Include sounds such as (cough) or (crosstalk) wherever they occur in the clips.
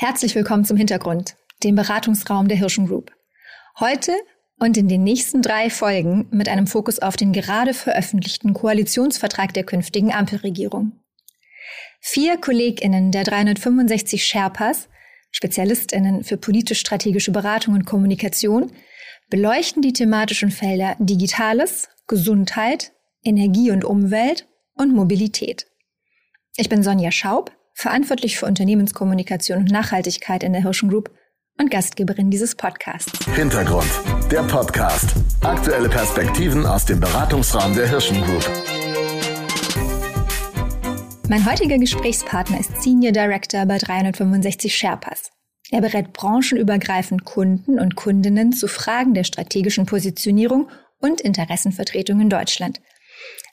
Herzlich willkommen zum Hintergrund, dem Beratungsraum der Hirschen Group. Heute und in den nächsten drei Folgen mit einem Fokus auf den gerade veröffentlichten Koalitionsvertrag der künftigen Ampelregierung. Vier KollegInnen der 365 Sherpas, SpezialistInnen für politisch-strategische Beratung und Kommunikation, beleuchten die thematischen Felder Digitales, Gesundheit, Energie und Umwelt und Mobilität. Ich bin Sonja Schaub, verantwortlich für Unternehmenskommunikation und Nachhaltigkeit in der Hirschen Group und Gastgeberin dieses Podcasts. Hintergrund, der Podcast. Aktuelle Perspektiven aus dem Beratungsraum der Hirschen Group. Mein heutiger Gesprächspartner ist Senior Director bei 365 Sherpas. Er berät branchenübergreifend Kunden und Kundinnen zu Fragen der strategischen Positionierung und Interessenvertretung in Deutschland.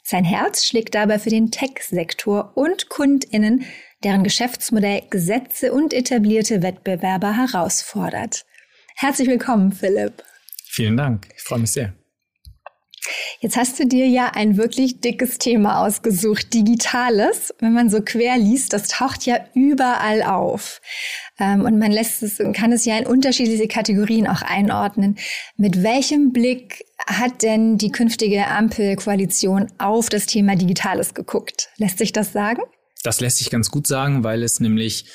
Sein Herz schlägt dabei für den Tech-Sektor und KundInnen, deren Geschäftsmodell Gesetze und etablierte Wettbewerber herausfordert. Herzlich willkommen, Philipp. Vielen Dank. Ich freue mich sehr. Jetzt hast du dir ja ein wirklich dickes Thema ausgesucht, Digitales. Wenn man so quer liest, das taucht ja überall auf. Ähm, und man lässt es, kann es ja in unterschiedliche Kategorien auch einordnen. Mit welchem Blick hat denn die künftige Ampelkoalition auf das Thema Digitales geguckt? Lässt sich das sagen? Das lässt sich ganz gut sagen, weil es nämlich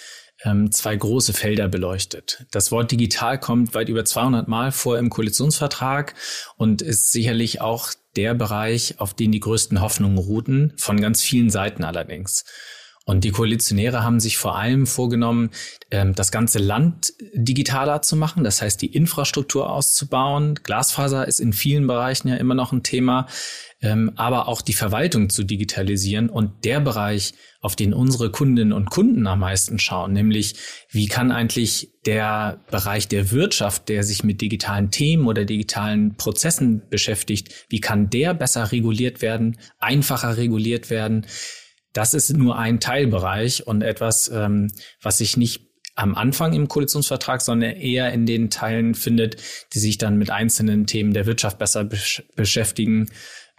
ähm, zwei große Felder beleuchtet. Das Wort digital kommt weit über 200 Mal vor im Koalitionsvertrag und ist sicherlich auch der Bereich, auf den die größten Hoffnungen ruhten, von ganz vielen Seiten allerdings. Und die Koalitionäre haben sich vor allem vorgenommen, ähm, das ganze Land digitaler zu machen, das heißt die Infrastruktur auszubauen. Glasfaser ist in vielen Bereichen ja immer noch ein Thema, ähm, aber auch die Verwaltung zu digitalisieren. Und der Bereich, auf den unsere Kundinnen und Kunden am meisten schauen, nämlich wie kann eigentlich der Bereich der Wirtschaft, der sich mit digitalen Themen oder digitalen Prozessen beschäftigt, wie kann der besser reguliert werden, einfacher reguliert werden? Das ist nur ein Teilbereich und etwas, ähm, was sich nicht am Anfang im Koalitionsvertrag, sondern eher in den Teilen findet, die sich dann mit einzelnen Themen der Wirtschaft besser besch beschäftigen.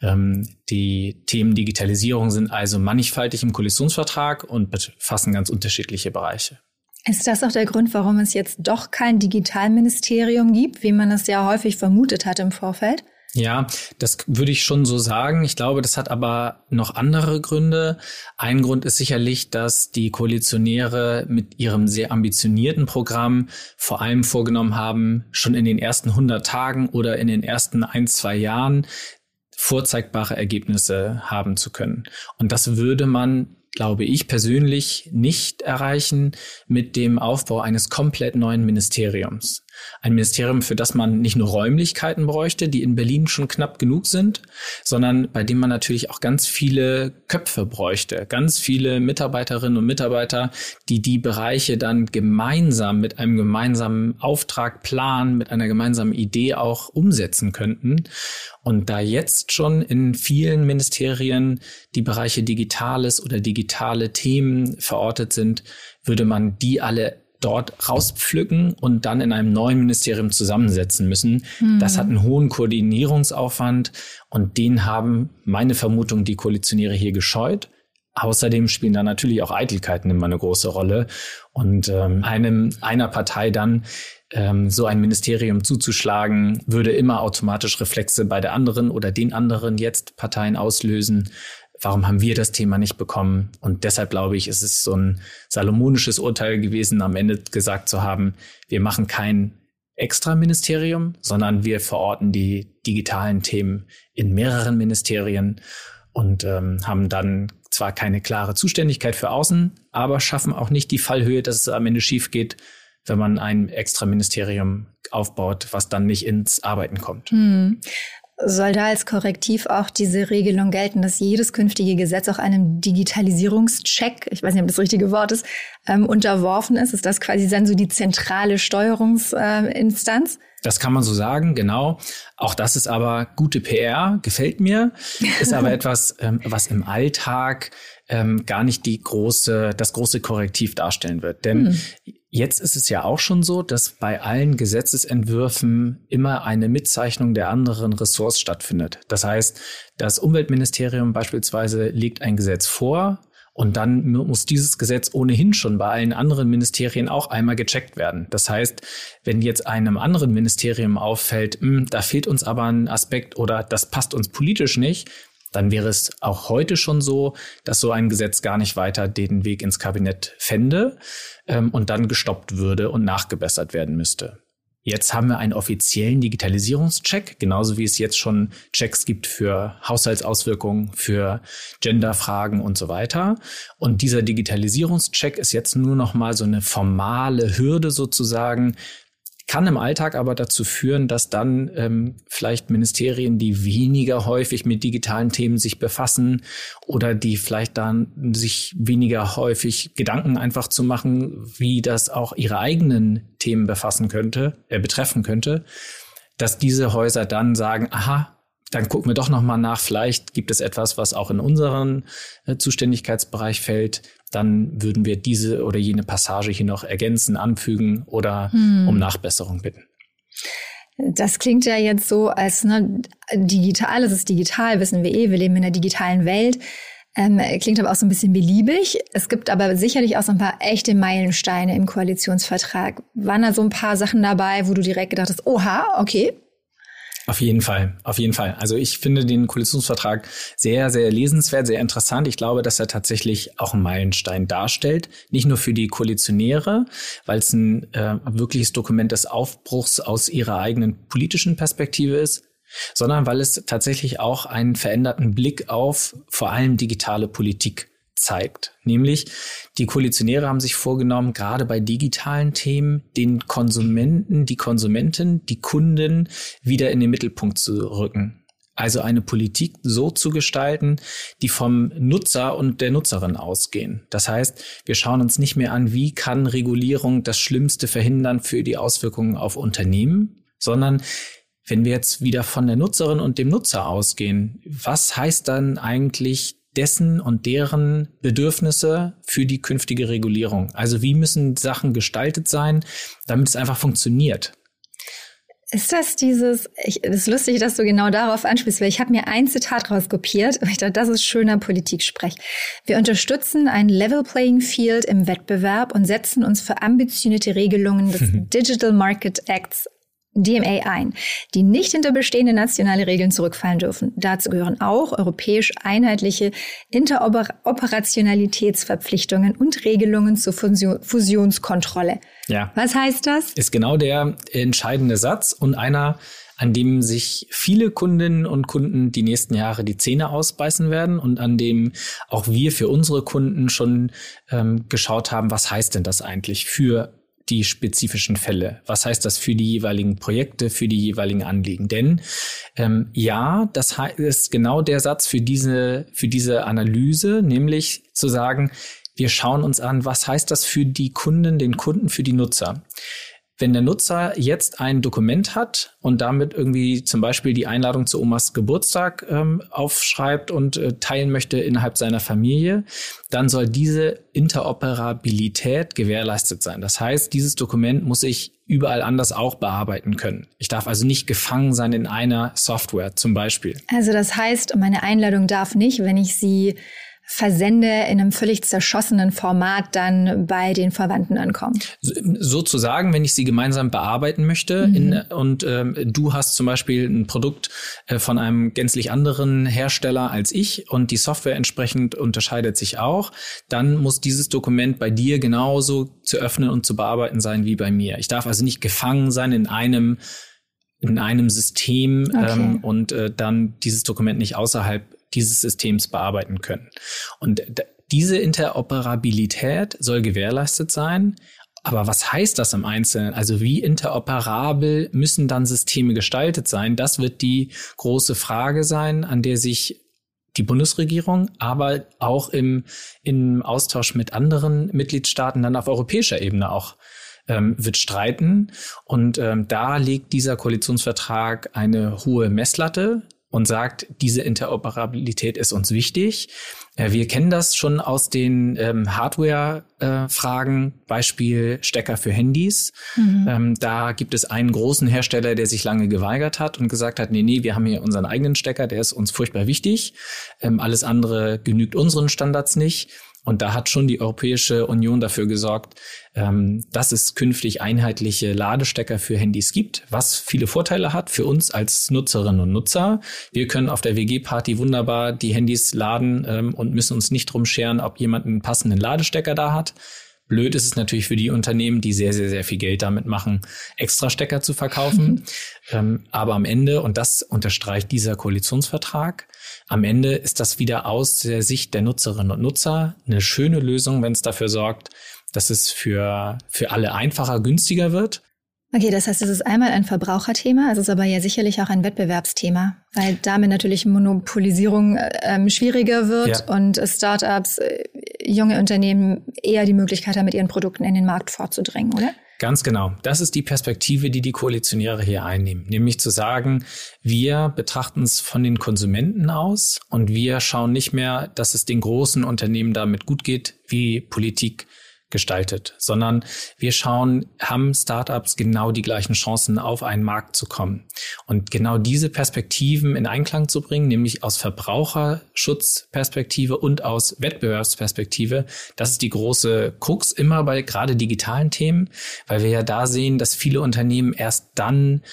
Ähm, die Themen Digitalisierung sind also mannigfaltig im Koalitionsvertrag und befassen ganz unterschiedliche Bereiche. Ist das auch der Grund, warum es jetzt doch kein Digitalministerium gibt, wie man es ja häufig vermutet hat im Vorfeld? Ja, das würde ich schon so sagen. Ich glaube, das hat aber noch andere Gründe. Ein Grund ist sicherlich, dass die Koalitionäre mit ihrem sehr ambitionierten Programm vor allem vorgenommen haben, schon in den ersten 100 Tagen oder in den ersten ein, zwei Jahren vorzeigbare Ergebnisse haben zu können. Und das würde man glaube ich persönlich, nicht erreichen mit dem Aufbau eines komplett neuen Ministeriums. Ein Ministerium, für das man nicht nur Räumlichkeiten bräuchte, die in Berlin schon knapp genug sind, sondern bei dem man natürlich auch ganz viele Köpfe bräuchte, ganz viele Mitarbeiterinnen und Mitarbeiter, die die Bereiche dann gemeinsam mit einem gemeinsamen Auftrag, Plan, mit einer gemeinsamen Idee auch umsetzen könnten. Und da jetzt schon in vielen Ministerien die Bereiche Digitales oder digitale Themen verortet sind, würde man die alle dort rauspflücken und dann in einem neuen Ministerium zusammensetzen müssen. Hm. Das hat einen hohen Koordinierungsaufwand und den haben meine Vermutung die Koalitionäre hier gescheut. Außerdem spielen da natürlich auch Eitelkeiten immer eine große Rolle und ähm, einem einer Partei dann ähm, so ein Ministerium zuzuschlagen, würde immer automatisch Reflexe bei der anderen oder den anderen jetzt Parteien auslösen warum haben wir das Thema nicht bekommen? Und deshalb glaube ich, ist es so ein salomonisches Urteil gewesen, am Ende gesagt zu haben, wir machen kein Extra-Ministerium, sondern wir verorten die digitalen Themen in mehreren Ministerien und ähm, haben dann zwar keine klare Zuständigkeit für außen, aber schaffen auch nicht die Fallhöhe, dass es am Ende schief geht, wenn man ein Extra-Ministerium aufbaut, was dann nicht ins Arbeiten kommt. Hm soll da als Korrektiv auch diese Regelung gelten, dass jedes künftige Gesetz auch einem Digitalisierungscheck, ich weiß nicht, ob das, richtige Wort ist, ähm, unterworfen ist? Ist das quasi dann so die zentrale Steuerungsinstanz? Äh, das kann man so sagen, genau. Auch das ist aber gute PR, gefällt mir, ist aber (laughs) etwas, ähm, was im Alltag ähm, gar nicht die große, das große Korrektiv darstellen wird. Denn hm. Jetzt ist es ja auch schon so, dass bei allen Gesetzesentwürfen immer eine Mitzeichnung der anderen Ressorts stattfindet. Das heißt, das Umweltministerium beispielsweise legt ein Gesetz vor Und dann muss dieses Gesetz ohnehin schon bei allen anderen Ministerien auch einmal gecheckt werden. Das heißt, wenn jetzt einem anderen Ministerium auffällt, hm, da fehlt uns aber ein Aspekt oder das passt uns politisch nicht, dann wäre es auch heute schon so, dass so ein Gesetz gar nicht weiter den Weg ins Kabinett fände ähm, und dann gestoppt würde und nachgebessert werden müsste. Jetzt haben wir einen offiziellen Digitalisierungscheck, genauso wie es jetzt schon Checks gibt für Haushaltsauswirkungen, für Genderfragen und so weiter. Und dieser Digitalisierungscheck ist jetzt nur noch mal so eine formale Hürde sozusagen, kann im Alltag aber dazu führen, dass dann ähm, vielleicht Ministerien, die weniger häufig mit digitalen Themen sich befassen oder die vielleicht dann sich weniger häufig Gedanken einfach zu machen, wie das auch ihre eigenen Themen befassen könnte, äh, betreffen könnte, dass diese Häuser dann sagen, aha, dann gucken wir doch noch mal nach. Vielleicht gibt es etwas, was auch in unseren äh, Zuständigkeitsbereich fällt dann würden wir diese oder jene Passage hier noch ergänzen, anfügen oder hm. um Nachbesserung bitten. Das klingt ja jetzt so, als ne, digital, es ist digital, wissen wir eh, wir leben in einer digitalen Welt. Ähm, klingt aber auch so ein bisschen beliebig. Es gibt aber sicherlich auch so ein paar echte Meilensteine im Koalitionsvertrag. Waren da so ein paar Sachen dabei, wo du direkt gedacht hast, oha, okay, auf jeden Fall, auf jeden Fall. Also ich finde den Koalitionsvertrag sehr, sehr lesenswert, sehr interessant. Ich glaube, dass er tatsächlich auch einen Meilenstein darstellt. Nicht nur für die Koalitionäre, weil es ein äh, wirkliches Dokument des Aufbruchs aus ihrer eigenen politischen Perspektive ist, sondern weil es tatsächlich auch einen veränderten Blick auf vor allem digitale Politik zeigt. Nämlich, die Koalitionäre haben sich vorgenommen, gerade bei digitalen Themen den Konsumenten, die Konsumenten, die Kunden wieder in den Mittelpunkt zu rücken. Also eine Politik so zu gestalten, die vom Nutzer und der Nutzerin ausgehen. Das heißt, wir schauen uns nicht mehr an, wie kann Regulierung das Schlimmste verhindern für die Auswirkungen auf Unternehmen, sondern wenn wir jetzt wieder von der Nutzerin und dem Nutzer ausgehen, was heißt dann eigentlich dessen und deren Bedürfnisse für die künftige Regulierung. Also wie müssen Sachen gestaltet sein, damit es einfach funktioniert. Ist das dieses, ich, es ist lustig, dass du genau darauf anspielst, weil ich habe mir ein Zitat rauskopiert und ich dachte, das ist schöner Politik-Sprech. Wir unterstützen ein Level Playing Field im Wettbewerb und setzen uns für ambitionierte Regelungen des (laughs) Digital Market Acts DMA ein, die nicht hinter bestehende nationale Regeln zurückfallen dürfen. Dazu gehören auch europäisch einheitliche Interoperationalitätsverpflichtungen und Regelungen zur Fusionskontrolle. Ja. Was heißt das? Ist genau der entscheidende Satz und einer, an dem sich viele Kundinnen und Kunden die nächsten Jahre die Zähne ausbeißen werden und an dem auch wir für unsere Kunden schon ähm, geschaut haben, was heißt denn das eigentlich für die spezifischen Fälle. Was heißt das für die jeweiligen Projekte, für die jeweiligen Anliegen? Denn ähm, ja, das ist genau der Satz für diese, für diese Analyse, nämlich zu sagen, wir schauen uns an, was heißt das für die Kunden, den Kunden, für die Nutzer. Wenn der Nutzer jetzt ein Dokument hat und damit irgendwie zum Beispiel die Einladung zu Omas Geburtstag ähm, aufschreibt und äh, teilen möchte innerhalb seiner Familie, dann soll diese Interoperabilität gewährleistet sein. Das heißt, dieses Dokument muss ich überall anders auch bearbeiten können. Ich darf also nicht gefangen sein in einer Software zum Beispiel. Also das heißt, meine Einladung darf nicht, wenn ich sie versende, in einem völlig zerschossenen Format dann bei den Verwandten ankommen. Sozusagen, wenn ich sie gemeinsam bearbeiten möchte mhm. in, und ähm, du hast zum Beispiel ein Produkt äh, von einem gänzlich anderen Hersteller als ich und die Software entsprechend unterscheidet sich auch, dann muss dieses Dokument bei dir genauso zu öffnen und zu bearbeiten sein wie bei mir. Ich darf also nicht gefangen sein in einem in einem System okay. ähm, und äh, dann dieses Dokument nicht außerhalb dieses Systems bearbeiten können. Und diese Interoperabilität soll gewährleistet sein. Aber was heißt das im Einzelnen? Also wie interoperabel müssen dann Systeme gestaltet sein? Das wird die große Frage sein, an der sich die Bundesregierung, aber auch im, im Austausch mit anderen Mitgliedstaaten dann auf europäischer Ebene auch ähm, wird streiten. Und ähm, da legt dieser Koalitionsvertrag eine hohe Messlatte und sagt, diese Interoperabilität ist uns wichtig. Äh, wir kennen das schon aus den ähm, Hardware-Fragen, äh, Beispiel Stecker für Handys. Mhm. Ähm, da gibt es einen großen Hersteller, der sich lange geweigert hat und gesagt hat, nee, nee, wir haben hier unseren eigenen Stecker, der ist uns furchtbar wichtig. Ähm, alles andere genügt unseren Standards nicht. Und da hat schon die Europäische Union dafür gesorgt, ähm, dass es künftig einheitliche Ladestecker für Handys gibt, was viele Vorteile hat für uns als Nutzerinnen und Nutzer. Wir können auf der WG-Party wunderbar die Handys laden ähm, und müssen uns nicht drum scheren, ob jemand einen passenden Ladestecker da hat. Blöd ist es natürlich für die Unternehmen, die sehr, sehr, sehr viel Geld damit machen, extra Stecker zu verkaufen. (laughs) ähm, aber am Ende, und das unterstreicht dieser Koalitionsvertrag, am Ende ist das wieder aus der Sicht der Nutzerinnen und Nutzer eine schöne Lösung, wenn es dafür sorgt, dass es für, für alle einfacher, günstiger wird Okay, das heißt, es ist einmal ein Verbraucherthema, es ist aber ja sicherlich auch ein Wettbewerbsthema, weil damit natürlich Monopolisierung ähm, schwieriger wird ja. und Startups, äh, junge Unternehmen eher die Möglichkeit haben, mit ihren Produkten in den Markt vorzudrängen, oder? Ganz genau. Das ist die Perspektive, die die Koalitionäre hier einnehmen, nämlich zu sagen, wir betrachten es von den Konsumenten aus und wir schauen nicht mehr, dass es den großen Unternehmen damit gut geht, wie Politik gestaltet, sondern wir schauen, haben Startups genau die gleichen Chancen, auf einen Markt zu kommen. Und genau diese Perspektiven in Einklang zu bringen, nämlich aus Verbraucherschutzperspektive und aus Wettbewerbsperspektive, das ist die große Krux immer bei gerade digitalen Themen, weil wir ja da sehen, dass viele Unternehmen erst dann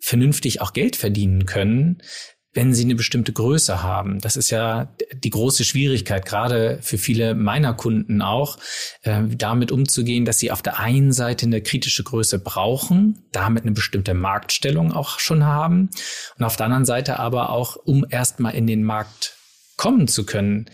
vernünftig auch Geld verdienen können, wenn sie eine bestimmte Größe haben. Das ist ja die große Schwierigkeit, gerade für viele meiner Kunden auch, äh, damit umzugehen, dass sie auf der einen Seite eine kritische Größe brauchen, damit eine bestimmte Marktstellung auch schon haben und auf der anderen Seite aber auch, um erstmal in den Markt kommen zu können,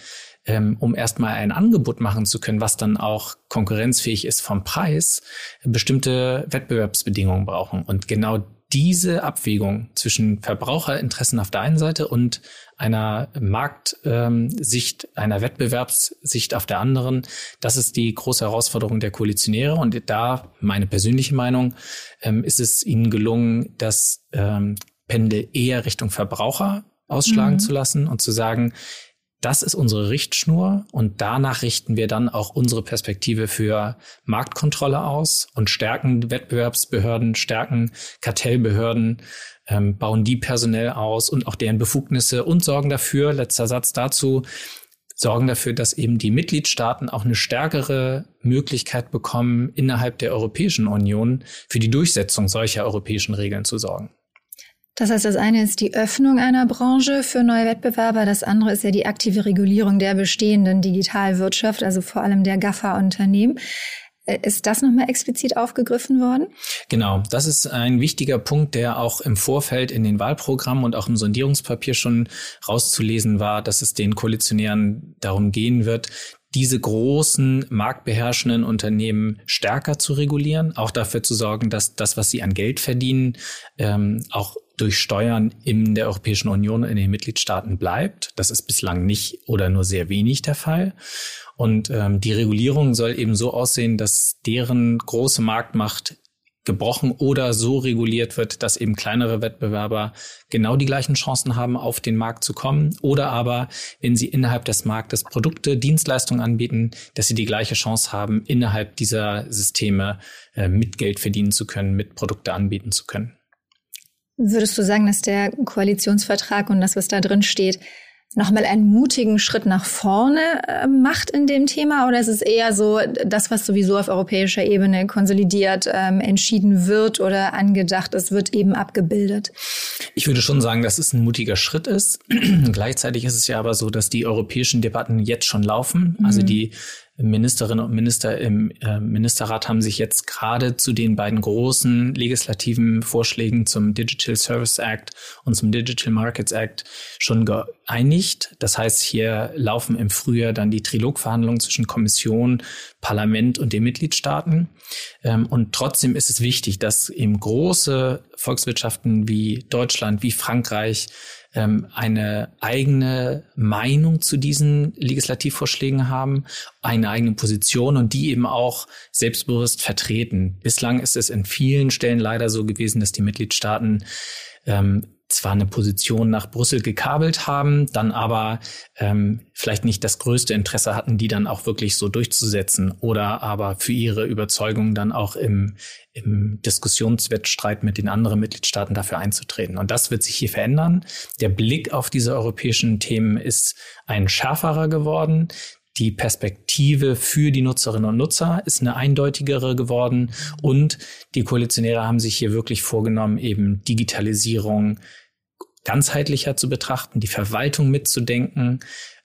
ähm, um erstmal ein Angebot machen zu können, was dann auch konkurrenzfähig ist vom Preis, bestimmte Wettbewerbsbedingungen brauchen. Und genau diese Abwägung zwischen Verbraucherinteressen auf der einen Seite und einer Marktsicht, einer Wettbewerbssicht auf der anderen, das ist die große Herausforderung der Koalitionäre. Und da, meine persönliche Meinung, ähm, ist es ihnen gelungen, das ähm, Pendel eher Richtung Verbraucher ausschlagen mhm. zu lassen und zu sagen, das ist unsere Richtschnur und danach richten wir dann auch unsere Perspektive für Marktkontrolle aus und stärken Wettbewerbsbehörden, stärken Kartellbehörden, ähm, bauen die personell aus und auch deren Befugnisse und sorgen dafür, letzter Satz dazu, sorgen dafür, dass eben die Mitgliedstaaten auch eine stärkere Möglichkeit bekommen, innerhalb der Europäischen Union für die Durchsetzung solcher europäischen Regeln zu sorgen. Das heißt, das eine ist die Öffnung einer Branche für neue Wettbewerber, das andere ist ja die aktive Regulierung der bestehenden Digitalwirtschaft, also vor allem der GAFA-Unternehmen. Äh, ist das nochmal explizit aufgegriffen worden? Genau, das ist ein wichtiger Punkt, der auch im Vorfeld in den Wahlprogrammen und auch im Sondierungspapier schon rauszulesen war, dass es den Koalitionären darum gehen wird, diese großen marktbeherrschenden Unternehmen stärker zu regulieren, auch dafür zu sorgen, dass das, was sie an Geld verdienen, ähm, auch durch Steuern in der Europäischen Union in den Mitgliedstaaten bleibt. Das ist bislang nicht oder nur sehr wenig der Fall. Und ähm, die Regulierung soll eben so aussehen, dass deren große Marktmacht gebrochen oder so reguliert wird, dass eben kleinere Wettbewerber genau die gleichen Chancen haben, auf den Markt zu kommen. Oder aber, wenn sie innerhalb des Marktes Produkte, Dienstleistungen anbieten, dass sie die gleiche Chance haben, innerhalb dieser Systeme äh, mit Geld verdienen zu können, mit Produkte anbieten zu können. Würdest du sagen, dass der Koalitionsvertrag und das, was da drin steht, nochmal einen mutigen Schritt nach vorne äh, macht in dem Thema? Oder ist es eher so, das, was sowieso auf europäischer Ebene konsolidiert ähm, entschieden wird oder angedacht ist, wird eben abgebildet? Ich würde schon sagen, dass es ein mutiger Schritt ist. (clears throat) Gleichzeitig ist es ja aber so, dass die europäischen Debatten jetzt schon laufen. Also mhm. die Ministerinnen und Minister im äh, Ministerrat haben sich jetzt gerade zu den beiden großen legislativen Vorschlägen zum Digital Service Act und zum Digital Markets Act schon geeinigt. Das heißt, hier laufen im Frühjahr dann die Trilogverhandlungen zwischen Kommission, Parlament und den Mitgliedstaaten. Ähm, und trotzdem ist es wichtig, dass eben große Volkswirtschaften wie Deutschland, wie Frankreich, ähm, eine eigene Meinung zu diesen Legislativvorschlägen haben, eine eigene Position und die eben auch selbstbewusst vertreten. Bislang ist es in vielen Stellen leider so gewesen, dass die Mitgliedstaaten ähm, zwar eine Position nach Brüssel gekabelt haben, dann aber ähm, vielleicht nicht das größte Interesse hatten, die dann auch wirklich so durchzusetzen oder aber für ihre Überzeugung dann auch im, im Diskussionswettstreit mit den anderen Mitgliedstaaten dafür einzutreten. Und das wird sich hier verändern. Der Blick auf diese europäischen Themen ist ein schärferer geworden. Die Perspektive für die Nutzerinnen und Nutzer ist eine eindeutigere geworden und die Koalitionäre haben sich hier wirklich vorgenommen, eben Digitalisierung ganzheitlicher zu betrachten, die Verwaltung mitzudenken,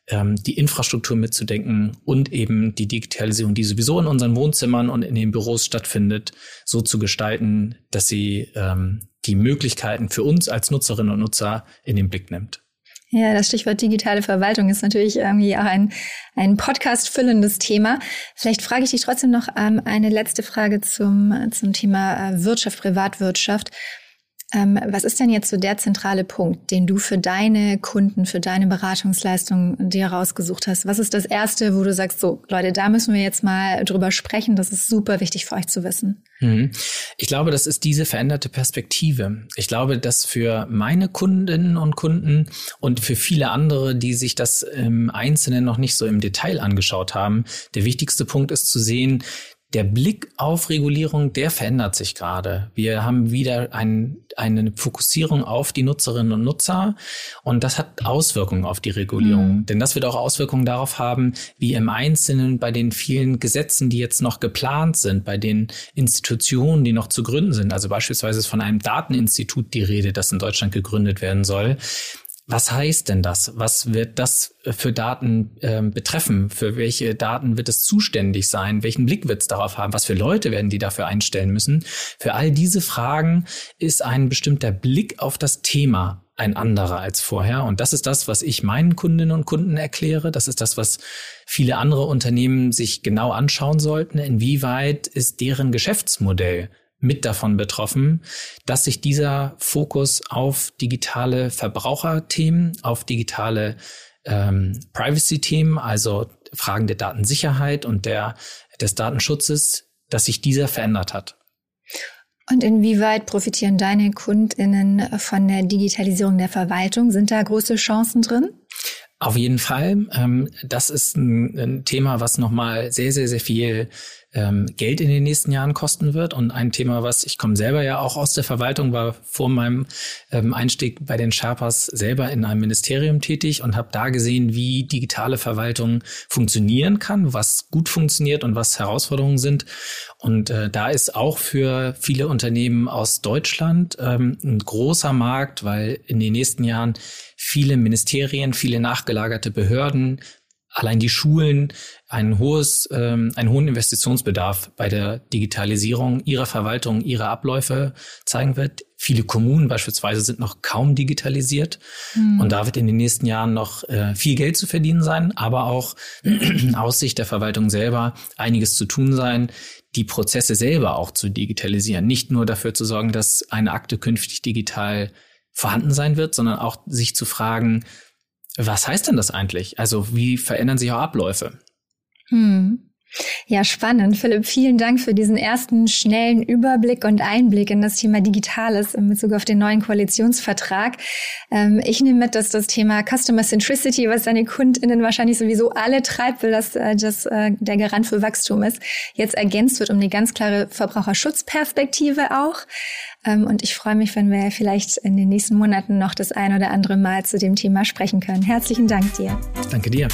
ähm, die Infrastruktur mitzudenken und eben die Digitalisierung, die sowieso in unseren Wohnzimmern und in den Büros stattfindet, so zu gestalten, dass sie ähm, die Möglichkeiten für uns als Nutzerinnen und Nutzer in den Blick nimmt. Ja, das Stichwort digitale Verwaltung ist natürlich irgendwie auch ein, ein Podcast füllendes Thema. Vielleicht frage ich dich trotzdem noch ähm, eine letzte Frage zum, zum Thema äh, Wirtschaft, Privatwirtschaft. Ähm, was ist denn jetzt so der zentrale Punkt, den du für deine Kunden, für deine Beratungsleistung dir rausgesucht hast? Was ist das Erste, wo du sagst, so Leute, da müssen wir jetzt mal drüber sprechen, das ist super wichtig für euch zu wissen? Mhm. Ich glaube, das ist diese veränderte Perspektive. Ich glaube, dass für meine Kundinnen und Kunden und für viele andere, die sich das im Einzelnen noch nicht so im Detail angeschaut haben, der wichtigste Punkt ist zu sehen, der Blick auf Regulierung, der verändert sich gerade. Wir haben wieder ein, eine Fokussierung auf die Nutzerinnen und Nutzer und das hat Auswirkungen auf die Regulierung. Mhm. Denn das wird auch Auswirkungen darauf haben, wie im Einzelnen bei den vielen Gesetzen, die jetzt noch geplant sind, bei den Institutionen, die noch zu gründen sind. Also beispielsweise ist von einem Dateninstitut die Rede, das in Deutschland gegründet werden soll. Was heißt denn das? Was wird das für Daten äh, betreffen? Für welche Daten wird es zuständig sein? Welchen Blick wird es darauf haben? Was für Leute werden die dafür einstellen müssen? Für all diese Fragen ist ein bestimmter Blick auf das Thema ein anderer als vorher. Und das ist das, was ich meinen Kundinnen und Kunden erkläre. Das ist das, was viele andere Unternehmen sich genau anschauen sollten. Inwieweit ist deren Geschäftsmodell mit davon betroffen, dass sich dieser Fokus auf digitale Verbraucherthemen, auf digitale ähm, Privacy-Themen, also Fragen der Datensicherheit und der, des Datenschutzes, dass sich dieser verändert hat. Und inwieweit profitieren deine KundInnen von der Digitalisierung der Verwaltung? Sind da große Chancen drin? Auf jeden Fall. Ähm, das ist ein, ein Thema, was nochmal sehr, sehr, sehr viel ähm, Geld in den nächsten Jahren kosten wird. Und ein Thema, was ich komme selber ja auch aus der Verwaltung, war vor meinem ähm, Einstieg bei den Sherpas selber in einem Ministerium tätig und habe da gesehen, wie digitale Verwaltung funktionieren kann, was gut funktioniert und was Herausforderungen sind. Und äh, da ist auch für viele Unternehmen aus Deutschland ähm, ein großer Markt, weil in den nächsten Jahren viele Ministerien, viele nachgelagerte Behörden, allein die Schulen ein hohes, ähm, einen hohen Investitionsbedarf bei der Digitalisierung ihrer Verwaltung, ihrer Abläufe zeigen wird. Viele Kommunen beispielsweise sind noch kaum digitalisiert. Mhm. Und da wird in den nächsten Jahren noch äh, viel Geld zu verdienen sein, aber auch (clears throat) aus Sicht der Verwaltung selber einiges zu tun sein, die Prozesse selber auch zu digitalisieren. Nicht nur dafür zu sorgen, dass eine Akte künftig digital vorhanden sein wird, sondern auch sich zu fragen, was heißt denn das eigentlich? Also wie verändern sich auch Abläufe? Hm. Ja, spannend. Philipp, vielen Dank für diesen ersten schnellen Überblick und Einblick in das Thema Digitales in Bezug auf den neuen Koalitionsvertrag. Ähm, ich nehme mit, dass das Thema Customer Centricity, was deine KundInnen wahrscheinlich sowieso alle treibt, weil das, äh, das äh, der Garant für Wachstum ist, jetzt ergänzt wird um eine ganz klare Verbraucherschutzperspektive auch. Ähm, und ich freue mich, wenn wir vielleicht in den nächsten Monaten noch das ein oder andere Mal zu dem Thema sprechen können. Herzlichen Dank dir. Danke dir.